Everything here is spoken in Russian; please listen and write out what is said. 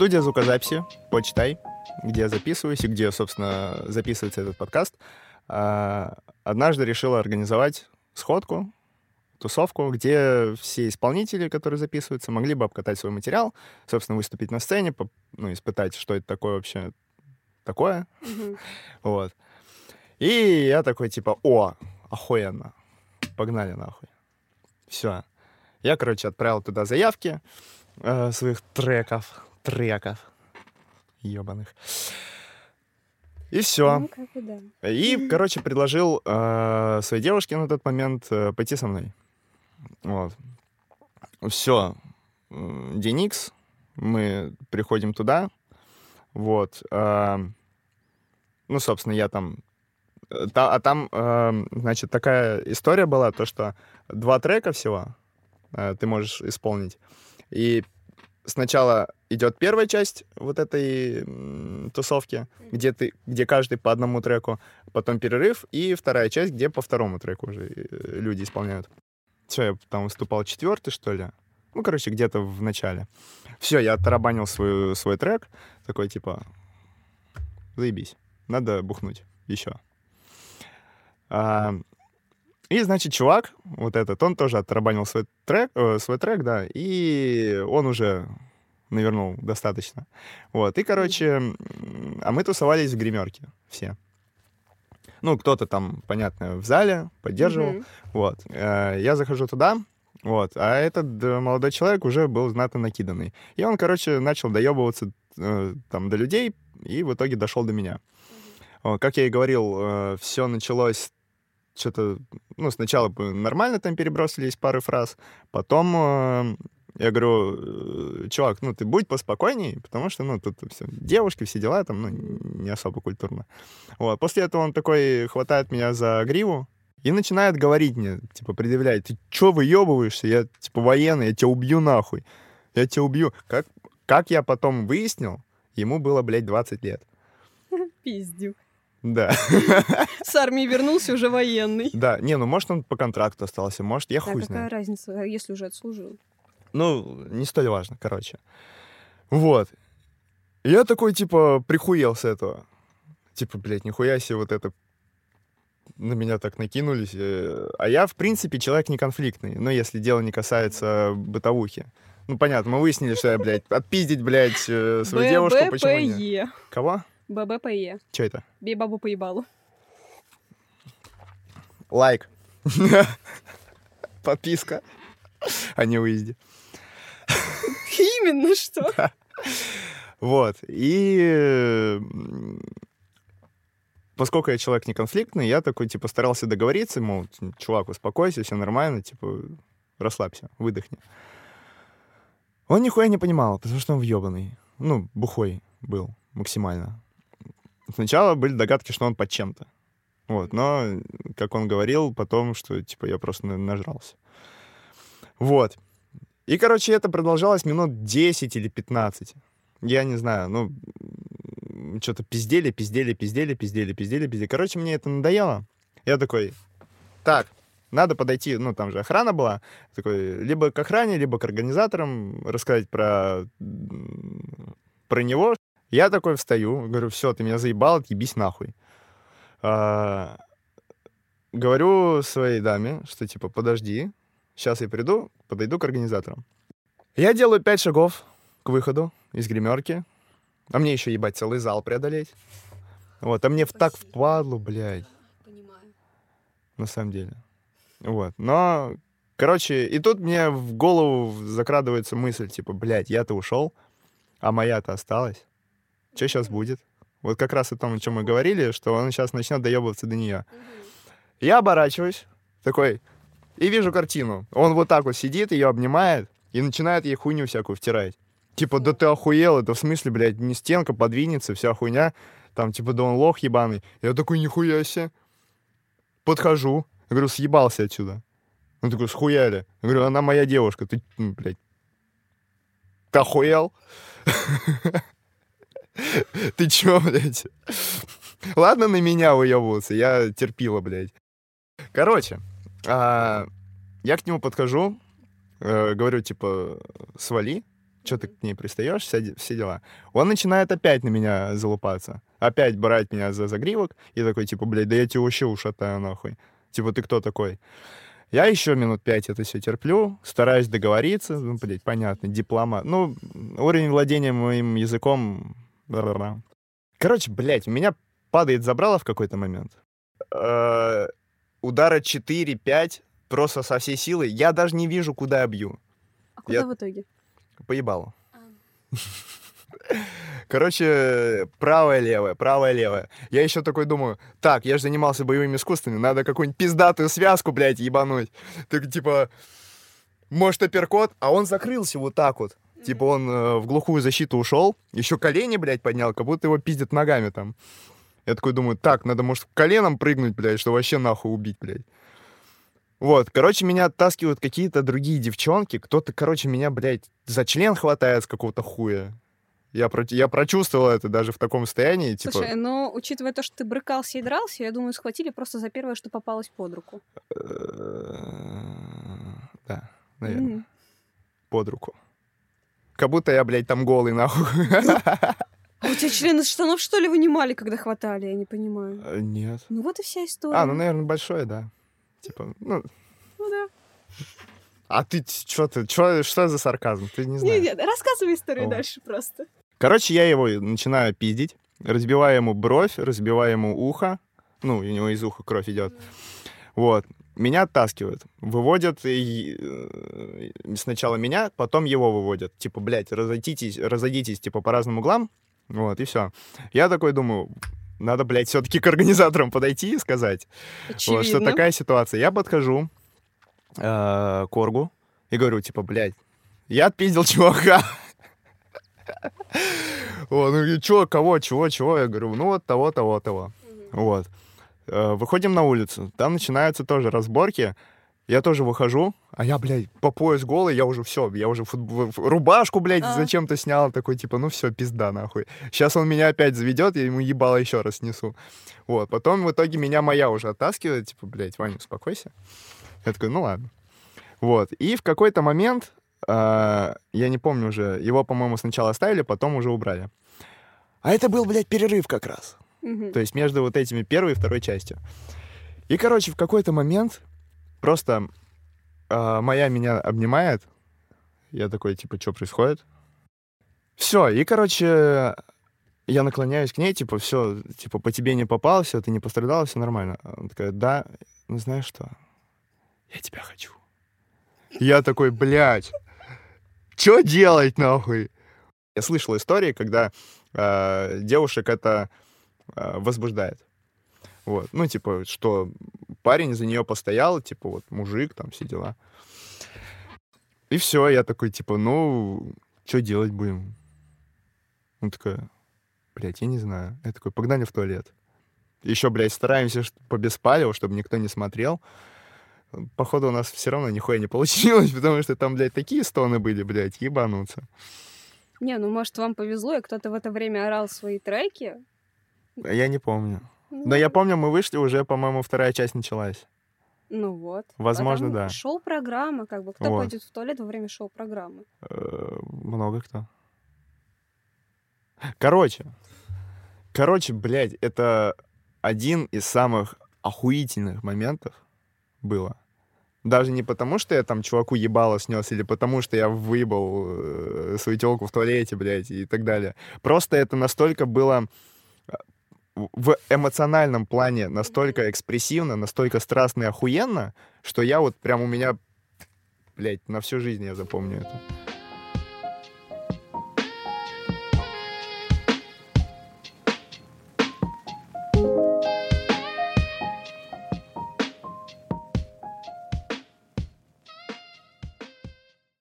Студия звукозаписи, почитай, где я записываюсь и где, собственно, записывается этот подкаст, а, однажды решила организовать сходку, тусовку, где все исполнители, которые записываются, могли бы обкатать свой материал, собственно, выступить на сцене, ну, испытать, что это такое вообще такое. Mm-hmm. Вот. И я такой, типа, о, охуенно, погнали нахуй. Все. Я, короче, отправил туда заявки э, своих треков, треков ебаных. И все. Ну, как бы да. И, короче, предложил э, своей девушке на тот момент э, пойти со мной. Вот. Все. Деникс. Мы приходим туда. Вот. Э, ну, собственно, я там... Э, та, а там, э, значит, такая история была, то, что два трека всего э, ты можешь исполнить. И сначала идет первая часть вот этой тусовки, где ты, где каждый по одному треку, потом перерыв, и вторая часть, где по второму треку уже э, люди исполняют. Все, я там выступал четвертый, что ли. Ну, короче, где-то в начале. Все, я оттарабанил свой, свой трек, такой типа, заебись, надо бухнуть еще. А, и, значит, чувак, вот этот, он тоже оттарабанил свой трек, э, свой трек, да, и он уже навернул достаточно. Вот, и, короче, а мы тусовались в гримерке все. Ну, кто-то там, понятно, в зале поддерживал. Mm-hmm. Вот. Э, я захожу туда, вот. А этот молодой человек уже был знатно накиданный. И он, короче, начал доебываться э, там до людей, и в итоге дошел до меня. Mm-hmm. Как я и говорил, э, все началось что-то, ну, сначала нормально там перебросились пары фраз, потом э, я говорю, э, чувак, ну, ты будь поспокойней, потому что, ну, тут все, девушки, все дела там, ну, не особо культурно. Вот, после этого он такой хватает меня за гриву, и начинает говорить мне, типа, предъявлять, ты чё выебываешься? Я, типа, военный, я тебя убью нахуй. Я тебя убью. Как, как я потом выяснил, ему было, блядь, 20 лет. Пиздюк. Да. С армии вернулся уже военный. Да, не, ну может он по контракту остался, может, я хуй а знаю. какая разница, если уже отслужил? Ну, не столь важно, короче. Вот. я такой, типа, прихуел с этого. Типа, блядь, нихуя себе вот это на меня так накинулись. Э, а я, в принципе, человек не конфликтный. Ну, если дело не касается бытовухи. Ну, понятно, мы выяснили, что я, блядь, отпиздить, блядь, э, свою девушку, почему не? Кого? ББПЕ. Что это? Бей бабу по ебалу. Лайк. Подписка. А не выезде. Именно что? Вот. И поскольку я человек не конфликтный, я такой, типа, старался договориться, мол, чувак, успокойся, все нормально, типа, расслабься, выдохни. Он нихуя не понимал, потому что он въебанный. Ну, бухой был максимально. Сначала были догадки, что он под чем-то. Вот, но, как он говорил потом, что, типа, я просто нажрался. Вот. И, короче, это продолжалось минут 10 или 15. Я не знаю, ну, что-то пиздели, пиздели, пиздели, пиздели, пиздели, пиздели. Короче, мне это надоело. Я такой, так, надо подойти, ну, там же охрана была, такой, либо к охране, либо к организаторам, рассказать про, про него. Я такой встаю, говорю, все, ты меня заебал, отъебись нахуй. А, говорю своей даме, что, типа, подожди, сейчас я приду, подойду к организаторам. Я делаю пять шагов к выходу из гримерки, а мне еще, ебать, целый зал преодолеть. Вот, а мне Спасибо. так впадлу, блядь. Понимаю. На самом деле. Вот, но, короче, и тут мне в голову закрадывается мысль, типа, блядь, я-то ушел, а моя-то осталась. Что сейчас будет? Вот как раз о том, о чем мы говорили, что он сейчас начнет доебываться до нее. Я оборачиваюсь, такой, и вижу картину. Он вот так вот сидит, ее обнимает и начинает ей хуйню всякую втирать. Типа, да ты охуел, это в смысле, блядь, не стенка подвинется, вся хуйня. Там, типа, да он лох ебаный. Я такой, нихуя себе. Подхожу, говорю, съебался отсюда. Он такой, схуяли. Я говорю, она моя девушка, ты, ну, блядь, ты охуел? Ты чё, блядь? Ладно на меня выебываться, я терпила, блядь. Короче, а, я к нему подхожу, э, говорю, типа, свали, что ты к ней пристаешь, все, де- все дела. Он начинает опять на меня залупаться, опять брать меня за загривок и такой, типа, блядь, да я тебя вообще ушатаю нахуй. Типа, ты кто такой? Я еще минут пять это все терплю, стараюсь договориться, ну, блядь, понятно, дипломат. Ну, уровень владения моим языком... Короче, блядь, у меня падает забрало в какой-то момент. Удара 4-5, просто со всей силы. Я даже не вижу, куда я бью. А куда Я- в итоге? Поебало. Короче, правая-левая, правая-левая. Я еще такой думаю, так, я же занимался боевыми искусствами, надо какую-нибудь пиздатую связку, блядь, ебануть. Так, типа, может, апперкот, а он закрылся вот так вот. Типа он э, в глухую защиту ушел, еще колени, блядь, поднял, как будто его пиздят ногами там. Я такой думаю, так, надо, может, коленом прыгнуть, блядь, что вообще нахуй убить, блядь. Вот, короче, меня оттаскивают какие-то другие девчонки. Кто-то, короче, меня, блядь, за член хватает с какого-то хуя. Я, про- я прочувствовал это даже в таком состоянии, типа... Слушай, но учитывая то, что ты брыкался и дрался, я думаю, схватили просто за первое, что попалось под руку. э, Да, наверное, под руку. Как будто я, блядь, там голый, нахуй. Тебя члены штанов, что ли, вынимали, когда хватали? Я не понимаю. Э, Нет. Ну вот и вся история. А, ну, наверное, большое, да. Типа, ну... Ну да. А ты что ты, чё, что за сарказм? Ты не знаешь. Не-не, рассказывай историю О. дальше просто. Короче, я его начинаю пиздить, разбиваю ему бровь, разбиваю ему ухо. Ну, у него из уха кровь идет. Вот. Меня оттаскивают. Выводят и, э, сначала меня, потом его выводят. Типа, блядь, разойдитесь, разойдитесь, типа, по разным углам. Вот, и все. Я такой думаю, надо, блядь, все-таки к организаторам подойти и сказать, вот, что такая ситуация. Я подхожу э, к Оргу и говорю, типа, блядь, я отпиздил чувака. Вот, ну, и чё, кого, чего, чего? Я говорю, ну, вот того, того, того. Вот. Э, Выходим на улицу. Там начинаются тоже разборки. Я тоже выхожу, а я, блядь, по пояс голый, я уже все, я уже футбол- рубашку, блядь, А. зачем-то снял, такой, типа, ну все, пизда, нахуй. Сейчас он меня опять заведет, я ему ебало еще раз снесу. Вот, потом в итоге меня моя уже оттаскивает, типа, блядь, Ваня, успокойся. Я такой, ну ладно. Вот, и в какой-то момент, а, я не помню уже, его, по-моему, сначала оставили, потом уже убрали. А это был, блядь, перерыв как раз. Мгм. То есть между вот этими первой и второй частью. И, короче, в какой-то момент просто а, моя меня обнимает. Я такой, типа, что происходит? Все, и, короче, я наклоняюсь к ней, типа, все, типа, по тебе не попал, все, ты не пострадал, все нормально. Она такая, да, ну знаешь что, я тебя хочу. Я такой, блядь, что делать, нахуй? Я слышал истории, когда э, девушек это э, возбуждает. Вот. Ну, типа, что парень за нее постоял, типа, вот, мужик, там, все дела. И все, я такой, типа, ну, что делать будем? Он такая, блядь, я не знаю. Я такой, погнали в туалет. Еще, блядь, стараемся по беспалеву, чтобы никто не смотрел. Походу, у нас все равно нихуя не получилось, потому что там, блядь, такие стоны были, блядь, ебануться. Не, ну может вам повезло, и кто-то в это время орал свои треки. Я не помню. Ну, Но я помню, мы вышли, уже, по-моему, вторая часть началась. Ну вот. Возможно, Потому да. Шоу-программа, как бы. Кто Вот. пойдет в туалет во время шоу-программы? Э, Много кто. Короче. Короче, блядь, это один из самых охуительных моментов было. Даже не потому, что я там чуваку ебало снес, или потому, что я выебал э, свою телку в туалете, блядь, и так далее. Просто это настолько было в эмоциональном плане настолько экспрессивно, настолько страстно и охуенно, что я вот прям у меня, блядь, на всю жизнь я запомню это.